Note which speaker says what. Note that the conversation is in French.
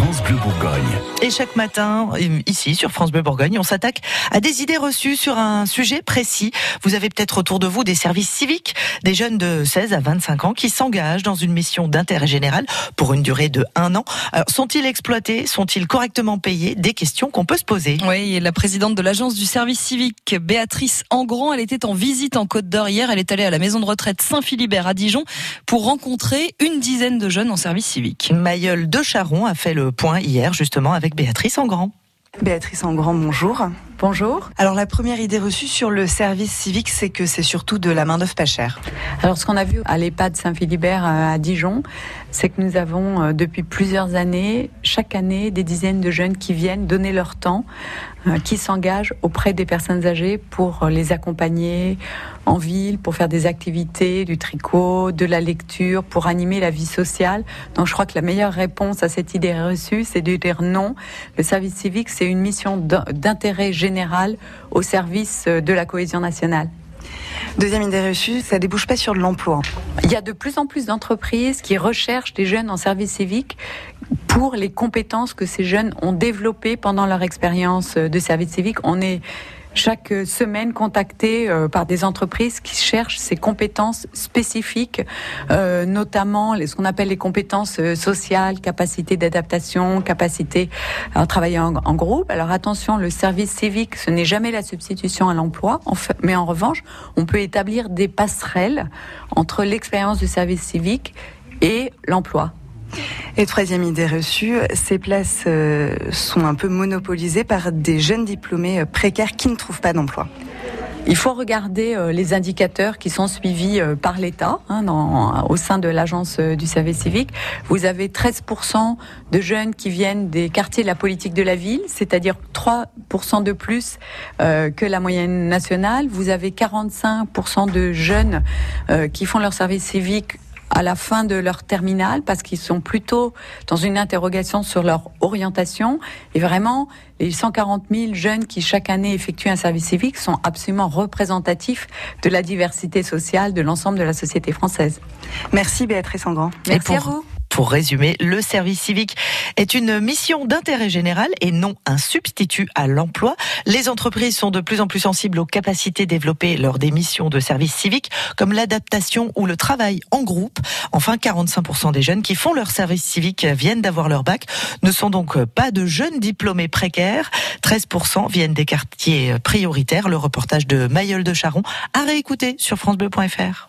Speaker 1: France Bleu Bourgogne.
Speaker 2: Et chaque matin, ici sur France Bleu Bourgogne, on s'attaque à des idées reçues sur un sujet précis. Vous avez peut-être autour de vous des services civiques, des jeunes de 16 à 25 ans qui s'engagent dans une mission d'intérêt général pour une durée de un an. Alors, sont-ils exploités? Sont-ils correctement payés? Des questions qu'on peut se poser.
Speaker 3: Oui, et la présidente de l'agence du service civique, Béatrice Engrand, elle était en visite en Côte d'Or hier. Elle est allée à la maison de retraite Saint-Philibert à Dijon pour rencontrer une dizaine de jeunes en service civique.
Speaker 2: Mailleul de Charon a fait le point hier justement avec Béatrice Engrand.
Speaker 4: Béatrice Engrand, bonjour.
Speaker 5: Bonjour.
Speaker 4: Alors la première idée reçue sur le service civique, c'est que c'est surtout de la main d'œuvre pas chère.
Speaker 5: Alors ce qu'on a vu à l'EHPAD Saint-Philibert euh, à Dijon, c'est que nous avons euh, depuis plusieurs années, chaque année, des dizaines de jeunes qui viennent donner leur temps, euh, qui s'engagent auprès des personnes âgées pour les accompagner en ville, pour faire des activités, du tricot, de la lecture, pour animer la vie sociale. Donc je crois que la meilleure réponse à cette idée reçue, c'est de dire non. Le service civique, c'est une mission d'intérêt général au service de la cohésion nationale.
Speaker 4: Deuxième idée reçue, ça débouche pas sur l'emploi.
Speaker 5: Il y a de plus en plus d'entreprises qui recherchent des jeunes en service civique pour les compétences que ces jeunes ont développées pendant leur expérience de service civique. On est chaque semaine contacté euh, par des entreprises qui cherchent ces compétences spécifiques, euh, notamment ce qu'on appelle les compétences euh, sociales, capacité d'adaptation, capacité à travailler en, groupe. Alors attention, le service civique, ce n'est jamais la substitution à l'emploi, mais en revanche, on peut établir des passerelles entre l'expérience du service civique et l'emploi.
Speaker 4: Et troisième idée reçue, ces places euh, sont un peu monopolisées par des jeunes diplômés euh, précaires qui ne trouvent pas d'emploi.
Speaker 5: Il faut regarder euh, les indicateurs qui sont suivis par l'État hein, au sein de l'agence du service civique. Vous avez 13% de jeunes qui viennent des quartiers de la politique de la ville, c'est-à-dire 3% de plus que la moyenne nationale. Vous avez 45% de jeunes qui font leur service civique à la fin de leur terminale parce qu'ils sont plutôt dans une interrogation sur leur orientation. Et vraiment, les 140 000 jeunes qui chaque année effectuent un service civique sont absolument représentatifs de la diversité sociale de l'ensemble de la société française.
Speaker 4: Merci Béatrice Engrand.
Speaker 2: Merci à vous. Pour résumer, le service civique est une mission d'intérêt général et non un substitut à l'emploi. Les entreprises sont de plus en plus sensibles aux capacités développées lors des missions de service civique, comme l'adaptation ou le travail en groupe. Enfin, 45% des jeunes qui font leur service civique viennent d'avoir leur bac, ne sont donc pas de jeunes diplômés précaires. 13% viennent des quartiers prioritaires. Le reportage de Mayol de Charon à réécouter sur francebleu.fr.